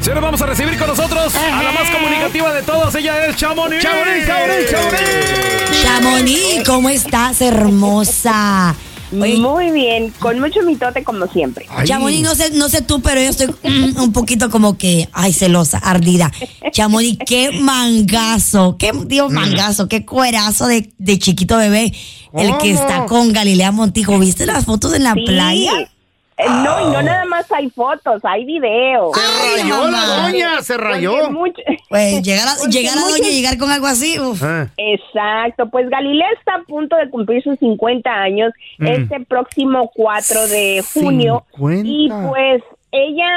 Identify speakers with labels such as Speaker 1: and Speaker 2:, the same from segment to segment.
Speaker 1: Se nos vamos a recibir con nosotros a la más comunicativa de todos. Ella es Chamonix.
Speaker 2: Chamonix, Chamonix, Chamonix.
Speaker 3: Chamonix, ¿cómo estás, hermosa? Oye,
Speaker 4: Muy bien, con mucho mitote como siempre.
Speaker 2: Ay.
Speaker 3: Chamonix, no sé, no sé tú, pero yo estoy mm, un poquito como que, ay, celosa, ardida. Chamonix, qué mangazo, qué, digo, mangazo, qué cuerazo de, de chiquito bebé. El que está con Galilea Montijo. ¿Viste las fotos en la
Speaker 4: Sí.
Speaker 3: playa?
Speaker 4: Eh, No, y no nada más hay fotos, hay videos.
Speaker 2: Se rayó la doña, se rayó.
Speaker 4: Porque mucho-
Speaker 3: Pues llegar a, llegar a doña y llegar con algo así, uf.
Speaker 2: Ah.
Speaker 4: Exacto, pues Galilea está a punto de cumplir sus 50 años este próximo 4 de junio.
Speaker 2: 50.
Speaker 4: Y pues ella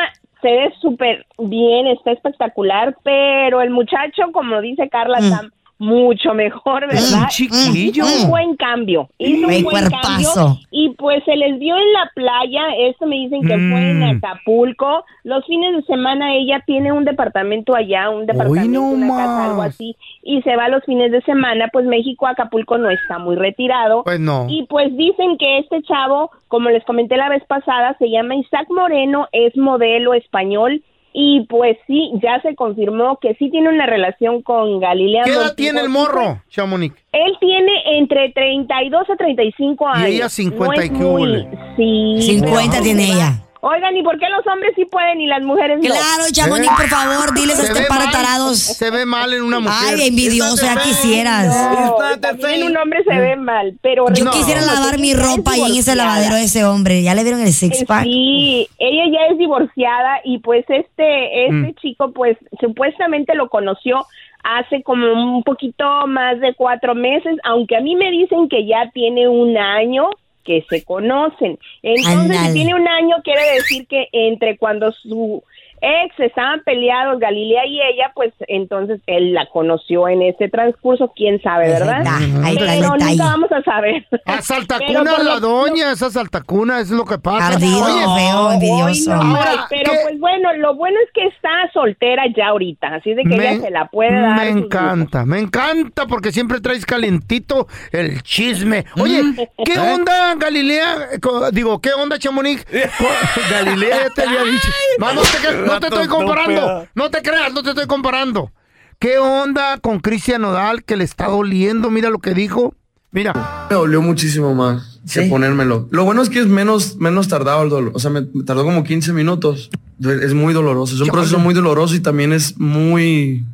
Speaker 4: se ve súper bien, está espectacular, pero el muchacho, como dice Carla, está mucho mejor, ¿verdad?
Speaker 2: Un chiquillo.
Speaker 4: Hizo un buen cambio. Hizo un buen
Speaker 3: cuerpazo.
Speaker 4: cambio. Y pues se les vio en la playa. Esto me dicen que fue en
Speaker 2: Mm.
Speaker 4: Acapulco. Los fines de semana ella tiene un departamento allá, un departamento,
Speaker 2: no
Speaker 4: una casa, algo así. Y se va los fines de semana. Pues México, Acapulco no está muy retirado.
Speaker 2: Pues no.
Speaker 4: Y pues dicen que este chavo, como les comenté la vez pasada, se llama Isaac Moreno, es modelo español. Y pues sí, ya se confirmó que sí tiene una relación con Galilea.
Speaker 2: ¿Qué edad
Speaker 4: Montijo.
Speaker 2: tiene el morro, Chamonix?
Speaker 4: Él tiene entre 32 a 35
Speaker 2: Y
Speaker 4: años.
Speaker 2: ella 50
Speaker 4: No
Speaker 2: y qué
Speaker 4: muy-. Sí.
Speaker 3: 50
Speaker 4: pero-
Speaker 3: tiene ella.
Speaker 4: Oigan, ¿y por qué los hombres sí pueden y las mujeres no?
Speaker 3: Claro, Chamonix, por favor, diles a este par tarados.
Speaker 2: Se ve mal en una mujer.
Speaker 3: Ay, envidioso, ya quisieras.
Speaker 4: No, también un hombre se ve mal, pero...
Speaker 3: Yo
Speaker 2: No.
Speaker 3: quisiera lavar mi ropa ahí en ese lavadero de ese hombre. ¿Ya le vieron el six pack?
Speaker 4: Sí, ella ya es divorciada y pues este este
Speaker 2: Mm.
Speaker 4: chico pues supuestamente lo conoció hace como un poquito más de cuatro meses, aunque a mí me dicen que ya tiene un año que se conocen. Entonces, si tiene un año, quiere decir que entre cuando su ex estaban peleados, Galilea y ella, pues entonces él la conoció en ese transcurso, quién sabe, ¿verdad?
Speaker 3: Ah, ahí
Speaker 4: Pero nunca vamos a saber.
Speaker 2: A
Speaker 4: Pero
Speaker 2: saltacuna la doña, esa saltacuna, es lo que pasa.
Speaker 3: Ardido,
Speaker 2: Oye,
Speaker 3: feo, envidioso.
Speaker 4: No
Speaker 2: Ahora,
Speaker 4: pero
Speaker 2: ¿qué?
Speaker 4: pues bueno, lo bueno es que está soltera ya ahorita, así de que ella se la puede dar.
Speaker 2: Me encanta, me encanta porque siempre traes calentito el chisme. Oye, ¿qué
Speaker 3: ¿Eh?
Speaker 2: onda Galilea? Digo, ¿qué onda Chamonix? Galilea ya te había dicho. Vamos, te que- no te estoy comparando. No te creas, no te estoy comparando. ¿Qué onda con Cristian Nodal que le está doliendo? Mira lo que dijo. Mira.
Speaker 5: Me dolió muchísimo más que ponérmelo. Lo bueno es que es menos, menos tardado el dolor. O sea, me, me tardó como 15 minutos. Es muy doloroso. Es un proceso muy doloroso y también es muy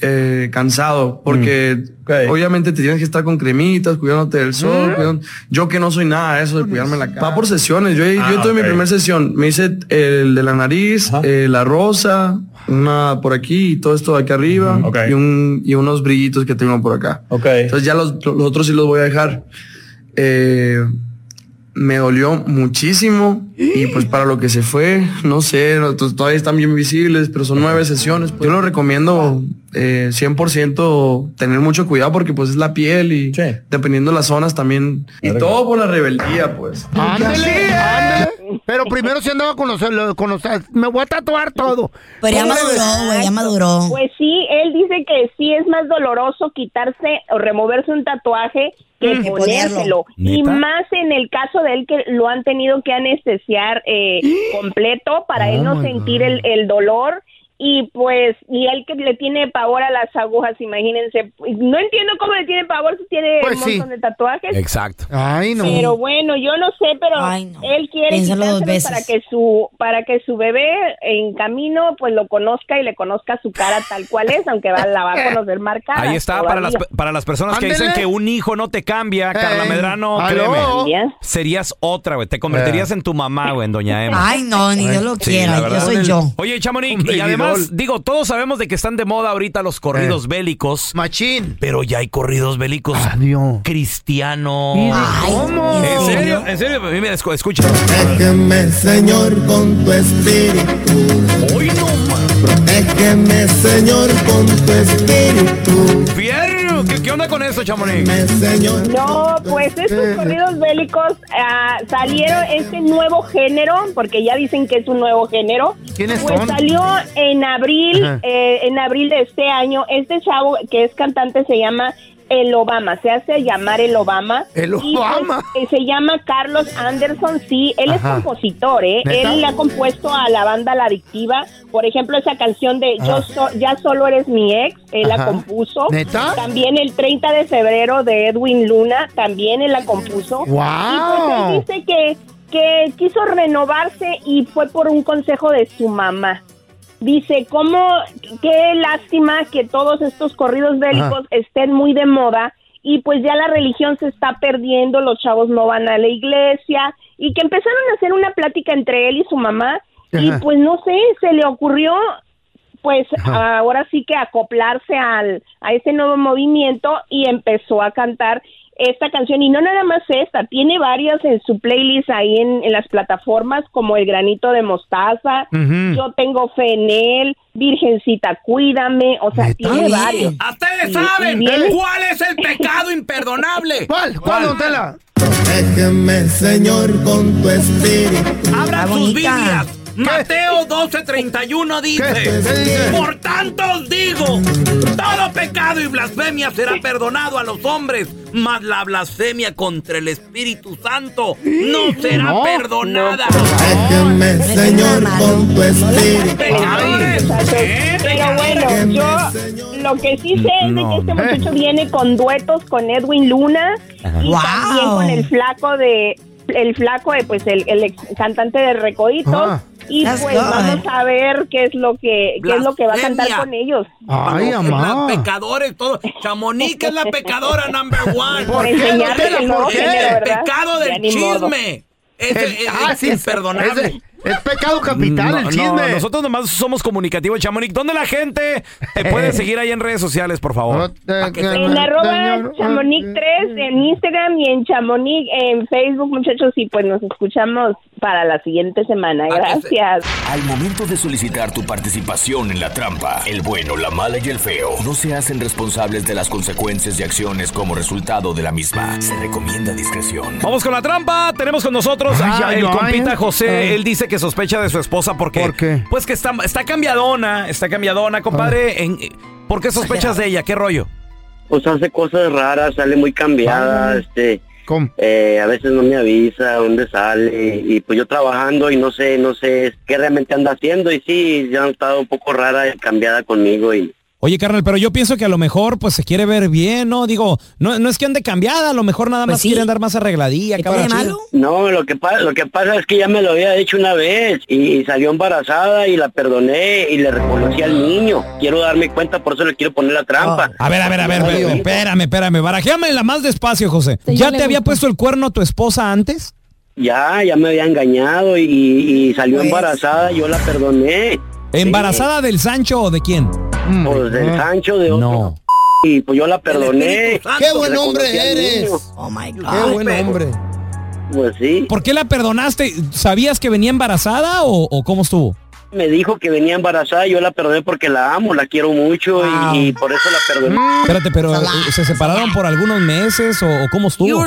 Speaker 5: eh, cansado porque obviamente te tienes que estar con cremitas, cuidándote del sol. cuidando- Yo que no soy nada de eso de cuidarme la cara. Va por sesiones. Yo,
Speaker 1: Ah,
Speaker 5: yo tuve mi primera sesión. Me hice el de la nariz, eh, la rosa, una por aquí y todo esto de aquí arriba
Speaker 1: Ok.
Speaker 5: y, un, y unos brillitos que tengo por acá. Entonces ya los, los otros sí los voy a dejar. Eh, me dolió muchísimo y pues para lo que se fue, no sé, to- todavía están bien visibles, pero son nueve sesiones. pues. Yo lo recomiendo eh, 100% tener mucho cuidado porque pues es la piel y dependiendo de las zonas también. Y todo por la rebeldía, pues.
Speaker 2: Ándale, Pero primero si andaba con los, con los- Me voy a tatuar todo.
Speaker 3: Pero ya
Speaker 2: ¿Cómo
Speaker 3: maduró, güey, ya maduró.
Speaker 4: Pues sí, él dice que sí es más doloroso quitarse o removerse un tatuaje que
Speaker 3: Mm.
Speaker 4: Ponérselo. Y más en el caso de él que lo han tenido que anestesiar eh, completo para él no sentir el, el dolor. Y pues, y él que le tiene pavor a las agujas, imagínense. No entiendo cómo le tiene pavor si tiene
Speaker 2: Pues
Speaker 4: un
Speaker 2: sí.
Speaker 4: montón de tatuajes.
Speaker 1: Exacto.
Speaker 2: Ay, no.
Speaker 4: Pero bueno, yo no sé, pero
Speaker 3: Ay, no.
Speaker 4: él quiere
Speaker 3: dos veces.
Speaker 4: para que su para que su bebé en camino pues lo conozca y le conozca su cara tal cual es, aunque va, la va a conocer marcada.
Speaker 1: Ahí está, para las, para las personas que dicen que un hijo no te cambia, Carla
Speaker 2: Eh,
Speaker 1: Medrano, créeme. Serías otra, güey. Te convertirías en tu mamá, güey, en Doña Emma.
Speaker 3: Ay, no, ni Dios lo
Speaker 1: Sí,
Speaker 3: quiera. Yo soy yo.
Speaker 1: Oye, Chamonix, y además,
Speaker 2: baby
Speaker 1: digo, todos sabemos de que están de moda ahorita los corridos bélicos,
Speaker 2: Machín.
Speaker 1: pero ya hay corridos bélicos
Speaker 2: Adiós.
Speaker 1: cristianos.
Speaker 3: Ay,
Speaker 2: ¿Cómo?
Speaker 1: ¿En serio? ¿En serio? Mira, escu- escucha.
Speaker 6: Déjeme, Señor, con tu espíritu.
Speaker 1: Hoy no, man.
Speaker 6: Déjeme, Señor, con tu espíritu.
Speaker 1: ¿Qué, qué onda con eso, Chamonix?
Speaker 4: No, pues estos corridos bélicos ah, salieron este nuevo género, porque ya dicen que es un nuevo género.
Speaker 2: ¿Quiénes
Speaker 4: Pues
Speaker 2: son?
Speaker 4: salió en abril, eh, en abril de este año. Este chavo que es cantante se llama El Obama, se hace llamar El Obama.
Speaker 2: El
Speaker 4: Y, pues,
Speaker 2: Obama.
Speaker 4: eh, se llama Carlos Anderson, sí, él
Speaker 2: Ajá.
Speaker 4: es compositor, ¿eh?
Speaker 2: ¿Neta?
Speaker 4: Él le ha compuesto a la banda La Adictiva, por ejemplo, esa canción de Yo so- Ya Solo Eres Mi Ex, él
Speaker 2: Ajá.
Speaker 4: la compuso.
Speaker 2: ¿Neta?
Speaker 4: También el 30 de febrero de Edwin Luna, también él la compuso.
Speaker 2: ¡Wow!
Speaker 4: Y pues él dice que, que quiso renovarse y fue por un consejo de su mamá. Dice, cómo, qué lástima que todos estos corridos bélicos estén muy de moda y pues ya la religión se está perdiendo, los chavos no van a la iglesia y que empezaron a hacer una plática entre él y su mamá y pues no sé, se le ocurrió pues ahora sí que acoplarse al, a ese nuevo movimiento y empezó a cantar esta canción y no nada más esta, tiene varias en su playlist ahí en, en las plataformas como El Granito de Mostaza. Yo Tengo Fe en Él, Virgencita Cuídame, o sea, tiene varios.
Speaker 1: ¡Ustedes
Speaker 4: Y-
Speaker 1: saben
Speaker 4: y viene-
Speaker 1: cuál es el pecado imperdonable!
Speaker 2: ¿Cuál? ¿Cuál, Tela?
Speaker 6: Déjeme, Señor, con tu espíritu.
Speaker 1: Abran sus. Biblias. Mateo 12:31 dice. Por tanto os digo, todo pecado y blasfemia será perdonado a los hombres, mas la blasfemia contra el Espíritu Santo no será
Speaker 2: No,
Speaker 1: perdonada.
Speaker 6: Déjeme, Señor, con tu espíritu.
Speaker 1: ¿eh?
Speaker 4: Pero bueno, yo lo que sí sé es de que este muchacho viene con duetos con Edwin Luna y
Speaker 3: Wow.
Speaker 4: también con el flaco de el flaco de pues el, el ex cantante de Recoditos
Speaker 2: Ah.
Speaker 4: Y
Speaker 3: That's
Speaker 4: pues vamos a ver qué es lo que qué es lo que va a cantar con ellos.
Speaker 2: Ay,
Speaker 1: Los
Speaker 2: amá.
Speaker 1: Pecadores, todo. Chamonix es la pecadora number one.
Speaker 2: ¿Por
Speaker 4: Por el
Speaker 2: ¿Por qué?
Speaker 4: género, ¿verdad?
Speaker 1: Pecado del chisme. Ese
Speaker 2: El-
Speaker 1: es,
Speaker 2: ah, sí,
Speaker 1: imperdonable.
Speaker 2: Es, pecado capital,
Speaker 1: No,
Speaker 2: el
Speaker 1: no,
Speaker 2: chisme.
Speaker 1: nosotros nomás somos comunicativos, Chamonix. ¿Dónde la gente te puede seguir ahí en redes sociales, por favor?
Speaker 2: Te-
Speaker 4: En arroba
Speaker 2: Señor-
Speaker 4: Chamonix 3 en Instagram y en Chamonix en Facebook, muchachos, y pues nos escuchamos para la siguiente semana. Gracias.
Speaker 7: Al momento de solicitar tu participación en la trampa, el bueno, la mala y el feo no se hacen responsables de las consecuencias y acciones como resultado de la misma. Se recomienda discreción.
Speaker 1: Vamos con la trampa. Tenemos con nosotros
Speaker 2: Ay,
Speaker 1: a
Speaker 2: ay,
Speaker 1: el
Speaker 2: ay,
Speaker 1: compita
Speaker 2: ay.
Speaker 1: José.
Speaker 2: Ay.
Speaker 1: Él dice que sospecha de su esposa porque.
Speaker 2: ¿Por qué?
Speaker 1: Pues que está, está cambiadona, está cambiadona, compadre. En- ¿Por qué sospechas de ella? ¿Qué rollo?
Speaker 8: Pues hace cosas raras, sale muy cambiada, este, Eh, a veces no me avisa dónde sale y pues yo trabajando y no sé, no sé qué realmente anda haciendo y sí, ya ha estado un poco rara y cambiada conmigo y
Speaker 1: Oye, carnal, pero yo pienso que a lo mejor pues se quiere ver bien, ¿no? Digo, no, no es que ande cambiada, a lo mejor nada más quiere andar más arregladilla. cabrón.
Speaker 8: No, lo que pasa, lo que pasa es que ya me lo había hecho una vez y, salió embarazada y la perdoné y le reconocí al niño. Quiero darme cuenta, por eso le quiero poner la trampa.
Speaker 1: A ver, a ver, a ver, ver, espérame, espérame, barajéame la más despacio, José. ¿Ya te había puesto el cuerno tu esposa antes?
Speaker 8: Ya, ya me había engañado y, y salió embarazada, yo la perdoné.
Speaker 1: ¿Embarazada del Sancho o de quién?
Speaker 8: Pues del Sancho de otro.
Speaker 1: No.
Speaker 8: Y pues yo la perdoné.
Speaker 2: ¡Qué buen hombre eres!
Speaker 3: Oh my God.
Speaker 2: ¡Qué buen hombre!
Speaker 8: Pues sí.
Speaker 1: ¿Por qué la perdonaste? ¿Sabías que venía embarazada o, o cómo estuvo?
Speaker 8: Me dijo que venía embarazada, yo la perdoné porque la amo, la quiero mucho y, y por eso la perdoné.
Speaker 1: Espérate, pero eh, ¿se separaron por algunos meses o, o cómo estuvo?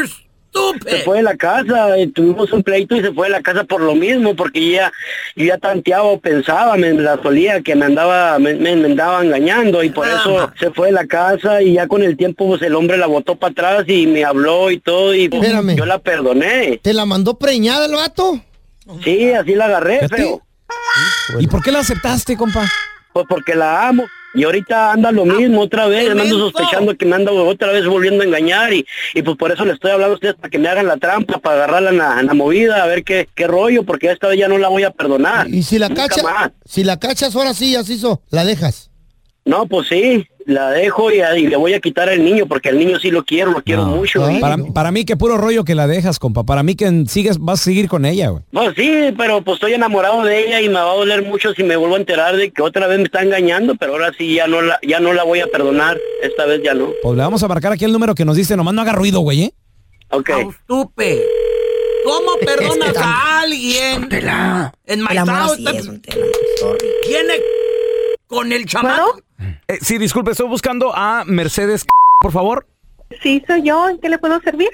Speaker 8: Se fue de la casa, eh, tuvimos un pleito y se fue de la casa por lo mismo, porque yo ya, yo ya tanteaba o pensaba, me la solía que me andaba, me, me- me andaba engañando y por eso se fue de la casa y ya con el tiempo pues el hombre la botó para atrás y me habló y todo y pues,
Speaker 2: Espérame.
Speaker 8: yo la perdoné.
Speaker 2: ¿Te la mandó preñada el vato?
Speaker 8: Sí, así la agarré, feo.
Speaker 1: ¿Y por qué la aceptaste, compa?
Speaker 8: Pues porque la amo. Y ahorita anda lo mismo otra vez, me ando sospechando que me anda otra vez volviendo a engañar y, y pues por eso le estoy hablando a ustedes para que me hagan la trampa, para agarrarla en la, en la movida, a ver qué, qué rollo, porque esta vez ya no la voy a perdonar.
Speaker 2: Y si la
Speaker 8: Nunca
Speaker 2: cacha,
Speaker 8: más.
Speaker 2: si la cachas ahora sí, así hizo, la dejas.
Speaker 8: No, pues sí, la dejo y, y le voy a quitar al niño, porque al niño sí lo quiero, lo quiero mucho. y-
Speaker 1: Para, para mí que puro rollo que la dejas, compa. Para mí que sigues, vas a seguir con ella, güey.
Speaker 8: Pues sí, pero pues estoy enamorado de ella y me va a doler mucho si me vuelvo a enterar de que otra vez me está engañando, pero ahora sí ya no la, ya no la voy a perdonar, esta vez ya no.
Speaker 1: Pues le vamos a marcar aquí el número que nos dice, nomás no haga ruido, güey, ¿eh?
Speaker 8: Ok.
Speaker 9: Estupe. ¿Cómo perdonas a alguien? En
Speaker 3: El amor
Speaker 9: Maizao
Speaker 3: es,
Speaker 9: te- tiene con el chamaco.
Speaker 1: Eh, sí, disculpe, estoy buscando a Mercedes, por favor.
Speaker 10: Sí, soy yo. ¿En qué le puedo servir?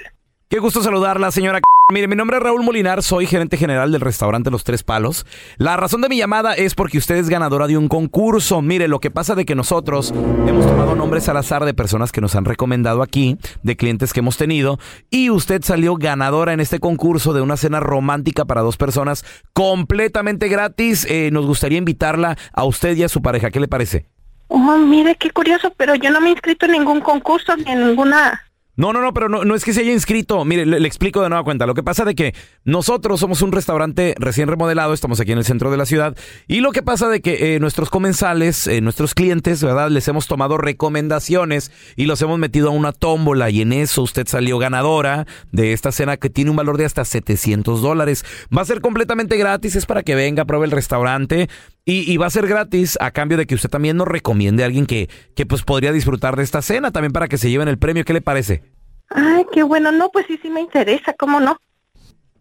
Speaker 1: Qué gusto saludarla, señora. Mire, mi nombre es Raúl Molinar, soy gerente general del restaurante Los Tres Palos. La razón de mi llamada es porque usted es ganadora de un concurso. Mire, lo que pasa de que nosotros hemos tomado nombres al azar de personas que nos han recomendado aquí, de clientes que hemos tenido, y usted salió ganadora en este concurso de una cena romántica para dos personas completamente gratis. Eh, nos gustaría invitarla a usted y a su pareja. ¿Qué le parece?
Speaker 10: Oh, mire, qué curioso, pero yo no me he inscrito en ningún concurso ni en ninguna...
Speaker 1: No, no, no, pero no, no es que se haya inscrito. Mire, le, explico de nueva cuenta. Lo que pasa de que nosotros somos un restaurante recién remodelado, estamos aquí en el centro de la ciudad, y lo que pasa de que eh, nuestros comensales, eh, nuestros clientes, ¿verdad? Les hemos tomado recomendaciones y los hemos metido a una tómbola y en eso usted salió ganadora de esta cena que tiene un valor de hasta 700 dólares. Va a ser completamente gratis, es para que venga, pruebe el restaurante y, y va a ser gratis a cambio de que usted también nos recomiende a alguien que, que pues podría disfrutar de esta cena, también para que se lleven el premio. ¿Qué le parece?
Speaker 10: Ay, qué bueno. No, pues sí, sí me interesa. ¿Cómo no?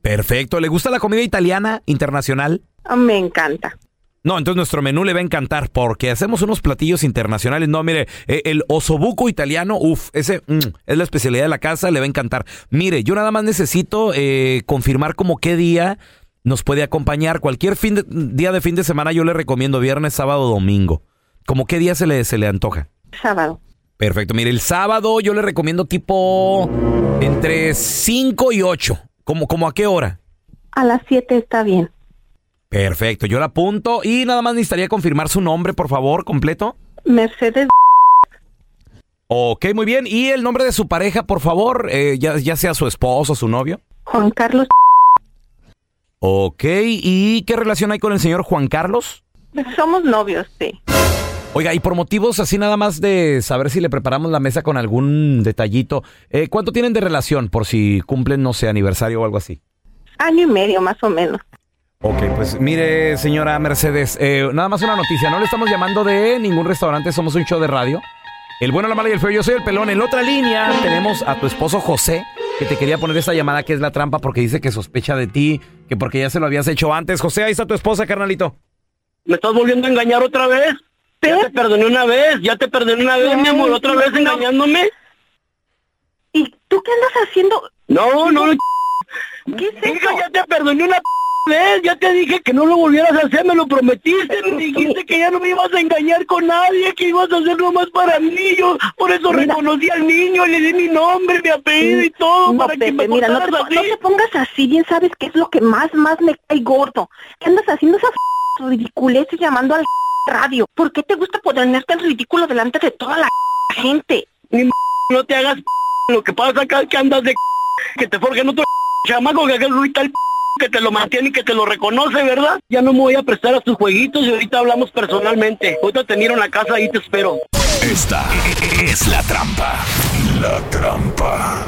Speaker 1: Perfecto. ¿Le gusta la comida italiana internacional?
Speaker 10: Ah, Me encanta.
Speaker 1: No, entonces nuestro menú le va a encantar porque hacemos unos platillos internacionales. No, mire, eh, el osobuco italiano, uff, ese mm, es la especialidad de la casa, le va a encantar. Mire, yo nada más necesito eh, confirmar como qué día nos puede acompañar. Cualquier fin de- día de fin de semana yo le recomiendo viernes, sábado, domingo. ¿Como qué día se le, se le antoja?
Speaker 10: Sábado.
Speaker 1: Perfecto. Mire, el sábado yo le recomiendo tipo entre 5 y 8. ¿Cómo, como a qué hora?
Speaker 10: A las 7 está bien.
Speaker 1: Perfecto, yo la apunto y nada más necesitaría confirmar su nombre, por favor, completo.
Speaker 10: Mercedes.
Speaker 1: Ok, muy bien. ¿Y el nombre de su pareja, por favor? Eh, ya, ya sea su esposo, su novio.
Speaker 10: Juan Carlos.
Speaker 1: Ok, ¿y qué relación hay con el señor Juan Carlos?
Speaker 10: Somos novios, sí.
Speaker 1: Oiga, y por motivos así nada más de saber si le preparamos la mesa con algún detallito, eh, ¿cuánto tienen de relación por si cumplen, no sé, aniversario o algo así?
Speaker 10: Año y medio, más o menos.
Speaker 1: Ok, pues mire, señora Mercedes, eh, nada más una noticia. No le estamos llamando de ningún restaurante, somos un show de radio. El bueno, la mala y el feo, yo soy el pelón. En la otra línea tenemos a tu esposo José, que te quería poner esta llamada que es la trampa porque dice que sospecha de ti, que porque ya se lo habías hecho antes. José, ahí está tu esposa, carnalito.
Speaker 8: ¿Me estás volviendo a engañar otra vez? Ya te perdoné una vez, ya te perdoné una vez, mi amor, otra vez engañándome.
Speaker 10: ¿Y tú qué andas haciendo?
Speaker 8: No, no, no.
Speaker 10: ¿Qué es
Speaker 8: Hija, ya te perdoné una vez, ya te dije que no lo volvieras a hacer, me lo prometiste, me dijiste que ya no me ibas a engañar con nadie, que ibas a hacer nomás para mí, yo por eso reconocí al niño, le di mi nombre, mi apellido y todo,
Speaker 10: No,
Speaker 8: para que me
Speaker 10: mira, no te, no te pongas así, bien sabes que es lo que más, más me cae gordo. ¿Qué andas haciendo esa f- ridiculez y llamando al radio? ¿Por qué te gusta ponerte en ridículo delante de toda la gente?
Speaker 8: Ni m- no te hagas lo que pasa acá es que andas de que te forjen otro chamaco que haga ahorita el que te lo mantiene y que te lo reconoce, ¿verdad? Ya no me voy a prestar a tus jueguitos y ahorita hablamos personalmente. Ahorita te miro en la casa y te espero.
Speaker 7: Esta es la trampa. La trampa.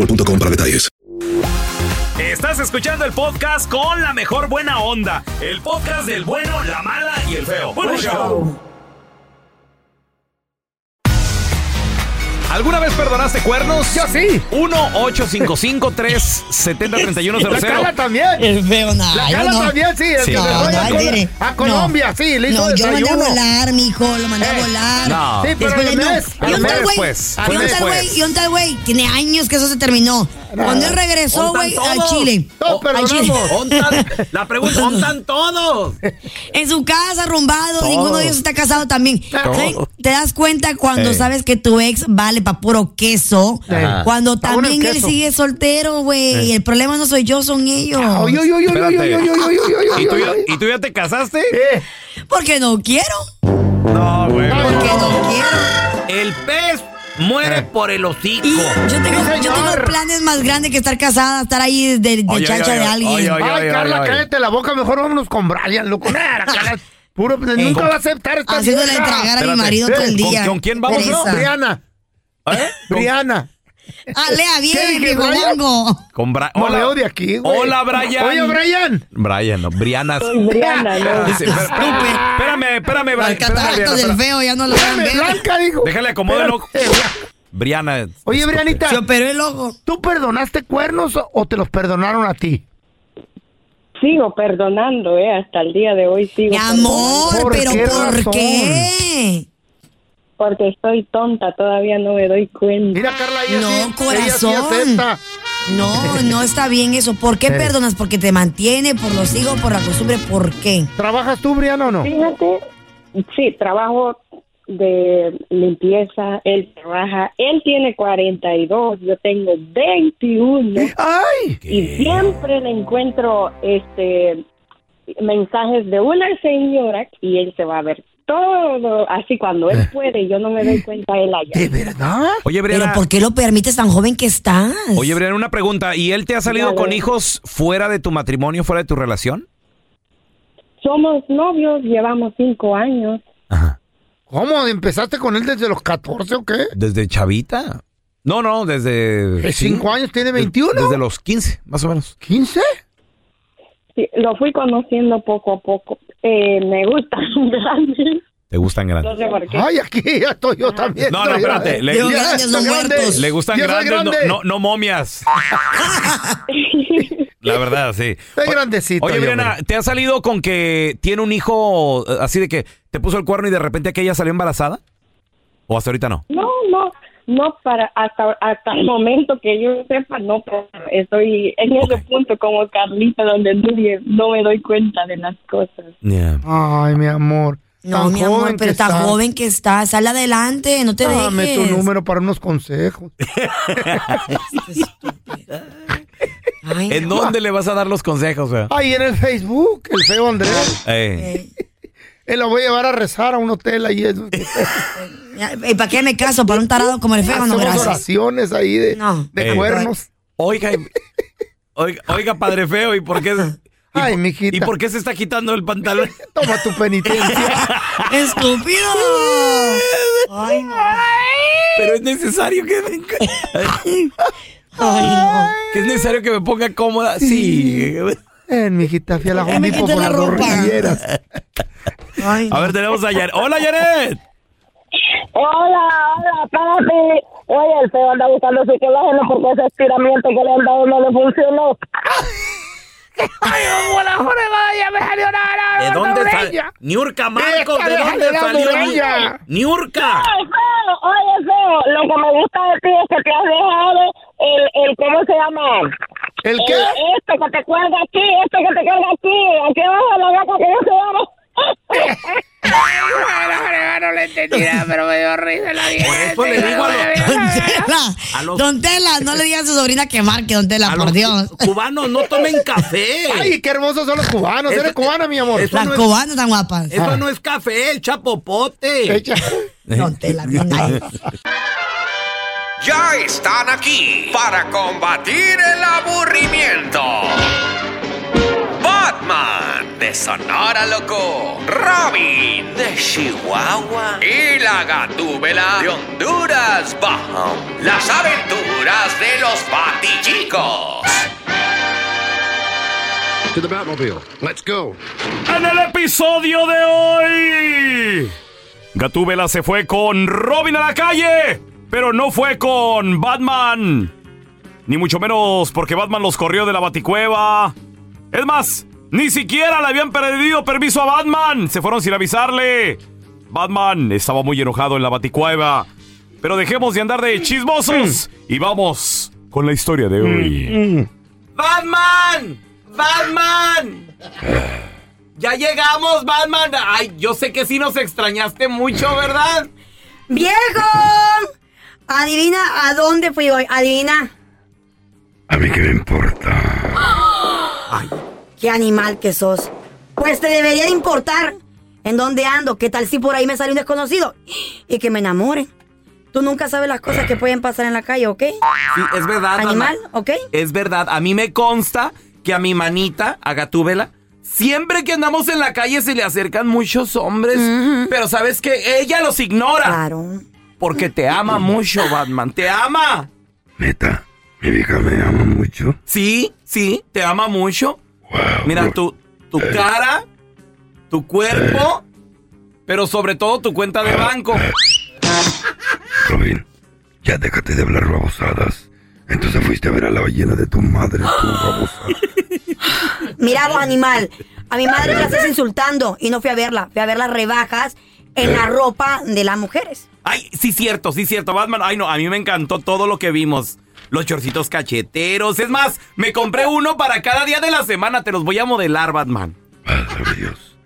Speaker 11: boostmobile.com para detalles.
Speaker 1: Estás escuchando el podcast con la mejor buena onda. El podcast del bueno, la mala y el feo. Bueno, show. ¿Alguna vez perdonaste cuernos?
Speaker 2: Yo sí.
Speaker 1: 1-855-370-3100.
Speaker 2: La Carla también.
Speaker 3: El feo, no.
Speaker 2: La
Speaker 3: yo
Speaker 2: Carla
Speaker 3: no.
Speaker 2: también, sí. el
Speaker 1: Sí.
Speaker 2: que
Speaker 1: No,
Speaker 3: no,
Speaker 2: a, Col- a Colombia, sí, le hizo
Speaker 3: No, yo lo mandé a
Speaker 2: desayuno.
Speaker 3: volar, mijo, lo mandé a
Speaker 2: Eh,
Speaker 3: volar.
Speaker 1: no.
Speaker 2: Sí, pero
Speaker 3: Después
Speaker 2: al
Speaker 3: de no.
Speaker 2: mes,
Speaker 3: Y un
Speaker 2: mes
Speaker 3: tal y un
Speaker 1: después.
Speaker 3: güey, y un tal güey, tiene años que eso se terminó. Cuando él regresó,
Speaker 9: ¿Ontan
Speaker 3: güey, a
Speaker 9: todos?
Speaker 3: Chile. Chile.
Speaker 2: perdonamos.
Speaker 9: ¿Ontan? La pregunta, ¿ontan todos?
Speaker 3: En su casa, arrumbado, ninguno de ellos está casado también. ¿Sí? Te das cuenta cuando sabes que tu ex vale pa' puro queso.
Speaker 1: Ajá.
Speaker 3: Cuando
Speaker 2: Pa'
Speaker 3: también él
Speaker 2: queso.
Speaker 3: sigue soltero, güey. El problema no soy yo, son ellos.
Speaker 1: ¿Y tú, ya,
Speaker 2: oy.
Speaker 1: ¿Y tú ya te casaste?
Speaker 2: Eh,
Speaker 3: Porque no quiero.
Speaker 1: No, güey.
Speaker 3: Porque no quiero.
Speaker 9: El pez muere por el hocico.
Speaker 3: Y yo tengo,
Speaker 2: Sí,
Speaker 3: yo tengo
Speaker 2: señor.
Speaker 3: planes más grandes que estar casada, estar ahí de, de
Speaker 1: Oye,
Speaker 3: chacha
Speaker 1: oye,
Speaker 3: de alguien.
Speaker 1: oye, oye.
Speaker 2: Ay, Carla, cállate la boca, mejor vámonos con Brian, loco. Nah, Carla, puro, nunca va a aceptar esta
Speaker 3: Haciéndole
Speaker 2: vieja.
Speaker 3: tragar a mi marido todo el
Speaker 1: ¿Con-
Speaker 3: día.
Speaker 1: con quién vamos.
Speaker 2: Briana.
Speaker 1: ¿Eh?
Speaker 2: Briana.
Speaker 3: Ah, lea
Speaker 2: ¿Qué
Speaker 3: bien,
Speaker 2: dije,
Speaker 3: mi
Speaker 2: Brian?
Speaker 3: bongo.
Speaker 1: Con Bra-
Speaker 2: No
Speaker 1: Hola.
Speaker 2: de aquí, güey.
Speaker 1: Hola, Brian.
Speaker 2: Oye, Brian.
Speaker 1: Brian, no, Briana.
Speaker 4: Briana, ¿no?
Speaker 1: Espera- Espérame, espérame, Brian.
Speaker 3: Cataratas
Speaker 1: Brian,
Speaker 3: del feo ya no lo van.
Speaker 2: Blanca, dijo.
Speaker 1: Déjale acomodo el ojo. Briana.
Speaker 2: Oye, Brianita,
Speaker 3: Se operó el ojo.
Speaker 2: ¿tú perdonaste cuernos o- o te los perdonaron a ti?
Speaker 4: Sigo perdonando, ¿eh? Hasta el día de hoy sigo
Speaker 3: Mi amor,
Speaker 2: ¿Por
Speaker 3: pero
Speaker 2: qué
Speaker 3: ¿por
Speaker 2: razón?
Speaker 3: qué?
Speaker 4: Porque estoy tonta, todavía no me doy cuenta.
Speaker 2: Mira, Carla, ella
Speaker 3: No,
Speaker 2: sí- ella sí
Speaker 3: corazón.
Speaker 2: acepta.
Speaker 3: No, no está bien eso. ¿Por qué perdonas? ¿Porque te mantiene? ¿Por los hijos? ¿Por la costumbre? ¿Por qué?
Speaker 2: ¿Trabajas tú, Briana, o no?
Speaker 4: Fíjate, sí, trabajo de limpieza, él trabaja, él tiene 42, yo tengo 21
Speaker 2: ¡Ay!
Speaker 4: y siempre le encuentro este mensajes de una señora y él se va a ver todo así cuando él puede, yo no me doy cuenta él allá.
Speaker 2: ¿De verdad?
Speaker 1: Oye,
Speaker 3: ¿Pero
Speaker 1: Briana.
Speaker 3: por qué lo permites tan joven que estás?
Speaker 1: Oye, Briana, una pregunta. ¿Y él te ha salido con hijos fuera de tu matrimonio, fuera de tu relación?
Speaker 4: Somos novios, llevamos cinco años.
Speaker 2: ¿Cómo? ¿Empezaste con él desde los 14 o qué?
Speaker 1: ¿Desde chavita? No, no, desde...
Speaker 2: ¿De
Speaker 1: sí.
Speaker 2: cinco años tiene 21?
Speaker 1: Desde los 15, más o menos.
Speaker 2: ¿15?
Speaker 4: Sí, lo fui conociendo poco a poco. Eh, me gustan grandes,
Speaker 1: ¿Te gustan
Speaker 4: no
Speaker 1: grandes?
Speaker 4: sé por qué.
Speaker 2: Ay, aquí ya estoy yo también.
Speaker 1: No, no,
Speaker 2: estoy
Speaker 1: espérate,
Speaker 2: grande.
Speaker 1: le-
Speaker 3: grandes, no muertos.
Speaker 1: Gustan grandes, no,
Speaker 2: grande.
Speaker 1: no, no momias. La verdad, sí.
Speaker 2: Estoy grandecito.
Speaker 1: Oye, Briana. ¿te ha salido con que tiene un hijo eh, así de que te puso el cuerno y de repente aquella salió embarazada? ¿O hasta ahorita no?
Speaker 4: No, no,
Speaker 10: No, para hasta hasta el momento que yo sepa, no, pero estoy en ese punto como Carlita, donde no, no me doy cuenta de las cosas.
Speaker 2: Ay, mi amor.
Speaker 3: No,
Speaker 2: tan
Speaker 3: mi amor,
Speaker 2: joven
Speaker 3: pero
Speaker 2: que
Speaker 3: está
Speaker 2: estás.
Speaker 3: joven que está. Sal adelante, no te
Speaker 2: Dame
Speaker 3: dejes.
Speaker 2: tu número para unos consejos.
Speaker 12: ¿En dónde le vas a dar los consejos?
Speaker 2: Ahí en el Facebook, el feo Andrés.
Speaker 12: Eh.
Speaker 2: Él lo voy a llevar a rezar a un hotel ahí.
Speaker 3: ¿Y para qué me caso? ¿Para un tarado como el feo? No, gracias.
Speaker 2: oraciones ahí de, de
Speaker 12: Eh.
Speaker 2: cuernos.
Speaker 12: Oiga, oiga, oiga, padre feo, ¿y por qué? y
Speaker 2: Ay,
Speaker 12: por-
Speaker 2: mijita.
Speaker 12: ¿Y por qué se está quitando el pantalón?
Speaker 2: Toma tu penitencia.
Speaker 3: ¡Estúpido! Ay, no.
Speaker 12: Pero es necesario que me... Que es necesario que me ponga cómoda. Sí.
Speaker 2: Ven, mijita, fui a la Home por
Speaker 3: la
Speaker 2: las rodilleras.
Speaker 12: A ver, tenemos a Yaret. ¡Hola, Yaret!
Speaker 10: Hola, hola, papi. Oye, el feo anda buscando su colágeno porque ese estiramiento que le han dado no le funcionó.
Speaker 1: Ay, hola, ya me salió una
Speaker 12: ¿De dónde salió? Niurka Marcos, ¿de dónde salió?
Speaker 10: morella.
Speaker 12: Niurka.
Speaker 10: Oye, feo, lo que me gusta de ti es que te has dejado el, el ¿cómo se llama?
Speaker 2: ¿El qué?
Speaker 10: Eh, este que te cuelga aquí, este que te cuelga aquí, aquí abajo la vaca que no se llama.
Speaker 1: no le entendí nada, pero me dio risa la vieja.
Speaker 12: Por eso le digo a los-
Speaker 3: Don Tela,
Speaker 12: A los-
Speaker 3: Don Tela, no le digas a su sobrina que marque, Don Tela,
Speaker 12: A
Speaker 3: por
Speaker 12: los
Speaker 3: Dios.
Speaker 12: cubanos no tomen café.
Speaker 2: Ay, qué hermosos son los cubanos.
Speaker 12: Eso-
Speaker 2: Eres cubana, mi amor.
Speaker 12: eso
Speaker 3: Las
Speaker 12: no es-
Speaker 3: cubanas tan guapas.
Speaker 12: Eso no es café, el chapopote.
Speaker 2: Echa-
Speaker 3: Don Tela, bien.
Speaker 13: Ya están aquí para combatir el aburrimiento. Batman de Sonora Loco, Robin de Chihuahua y la Gatúbela de Honduras Bajo. Las aventuras de los Batichicos.
Speaker 14: To the Batmobile. Let's go.
Speaker 15: En el episodio de hoy, Gatúbela se fue con Robin a la calle, pero no fue con Batman. Ni mucho menos porque Batman los corrió de la baticueva. Es más, ni siquiera le habían pedido permiso a Batman. Se fueron sin avisarle. Batman estaba muy enojado en la baticueva. Pero dejemos de andar de chismosos y vamos con la historia de hoy.
Speaker 1: ¡Batman! ¡Batman! Ya llegamos, Batman. Ay, yo sé que sí nos extrañaste mucho, ¿verdad?
Speaker 3: ¡Viejo! Adivina a dónde fui hoy. Adivina.
Speaker 14: A mí qué me importa.
Speaker 3: Qué animal que sos. Pues te debería de importar en dónde ando. ¿Qué tal si por ahí me sale un desconocido y que me enamore? Tú nunca sabes las cosas que pueden pasar en la calle, ¿ok?
Speaker 1: Sí, es verdad,
Speaker 3: Animal,
Speaker 1: mamá.
Speaker 3: ¿ok?
Speaker 1: Es verdad. A mí me consta que a mi manita, a Gatúbela, siempre que andamos en la calle se le acercan muchos hombres. Pero sabes que ella los ignora.
Speaker 3: Claro.
Speaker 1: Porque te ama mucho, Batman. Te ama.
Speaker 14: Neta, mi vieja me ama mucho.
Speaker 1: Sí, sí, te ama mucho. Mira, tu, tu cara, tu cuerpo, pero sobre todo tu cuenta de banco.
Speaker 14: Robin, ya déjate de hablar babosadas. Entonces fuiste a ver a la ballena de tu madre, tu babosa.
Speaker 3: Mira vos, animal. A mi madre la estás insultando y no fui a verla. Fui a ver las rebajas en la ropa de las mujeres.
Speaker 1: Ay, sí, cierto, sí, cierto, Batman. Ay, no, a mí me encantó todo lo que vimos. Los chorcitos cacheteros. Es más, me compré uno para cada día de la semana. Te los voy a modelar, Batman.
Speaker 14: Válgame Dios.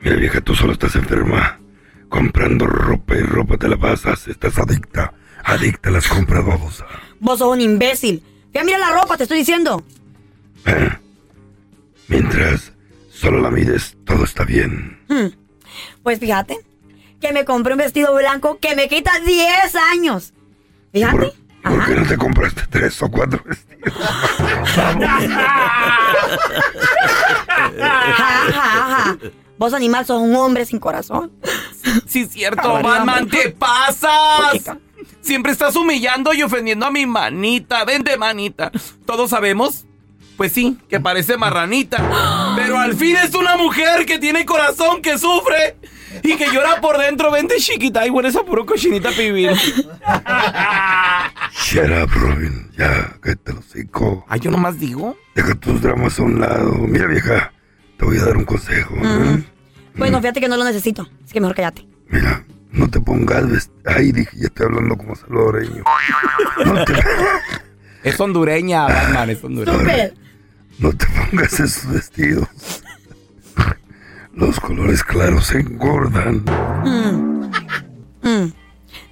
Speaker 14: Mira, vieja, tú solo estás enferma. Comprando ropa y ropa te la pasas. Estás adicta. Adicta a las compras, babosa.
Speaker 3: Vos sos un imbécil. Fui a mirar la ropa, te estoy diciendo.
Speaker 14: Mientras solo la mides, todo está bien.
Speaker 3: Hmm. Pues fíjate que me compré un vestido blanco que me quita 10 años. Fíjate.
Speaker 14: ¿Por qué no te compraste tres o cuatro vestidos?
Speaker 3: Ja, ja, ja. Vos, animal, sos un hombre sin corazón.
Speaker 1: Sí, cierto, Batman, te pasas. Siempre estás humillando y ofendiendo a mi manita. Vente, manita. Todos sabemos, pues sí, que parece marranita. Pero al fin es una mujer que tiene corazón, que sufre y que llora por dentro. Vente, chiquita, y hueles a puro cochinita pibil.
Speaker 14: Shut up, Robin. Ya, cállate los hocico.
Speaker 1: Ay, yo nomás digo.
Speaker 14: Deja tus dramas a un lado. Mira, vieja, te voy a dar un consejo. ¿no?
Speaker 3: Bueno, fíjate que no lo necesito. Así que mejor cállate.
Speaker 14: No te pongas vest- Ay, dije, ya estoy hablando como salvadoreño. No te,
Speaker 9: Es hondureña, Batman, es hondureña.
Speaker 14: no te pongas esos vestidos. Los colores claros engordan.
Speaker 3: Mm. Mm.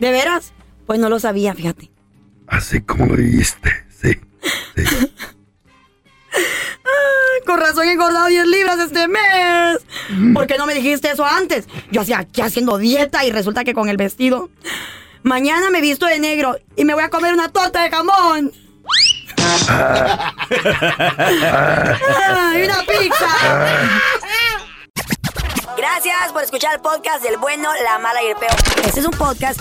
Speaker 3: ¿De veras? Pues no lo sabía, fíjate.
Speaker 14: Así como lo dijiste. Sí.
Speaker 3: Ay, Con razón he engordado 10 libras este mes. ¿Por qué no me dijiste eso antes? Yo hacía aquí haciendo dieta y resulta que con el vestido. Mañana me visto de negro y me voy a comer una torta de jamón. ¡Ay, una pizza! Gracias por escuchar el podcast del bueno, la mala y el peor. Este es un podcast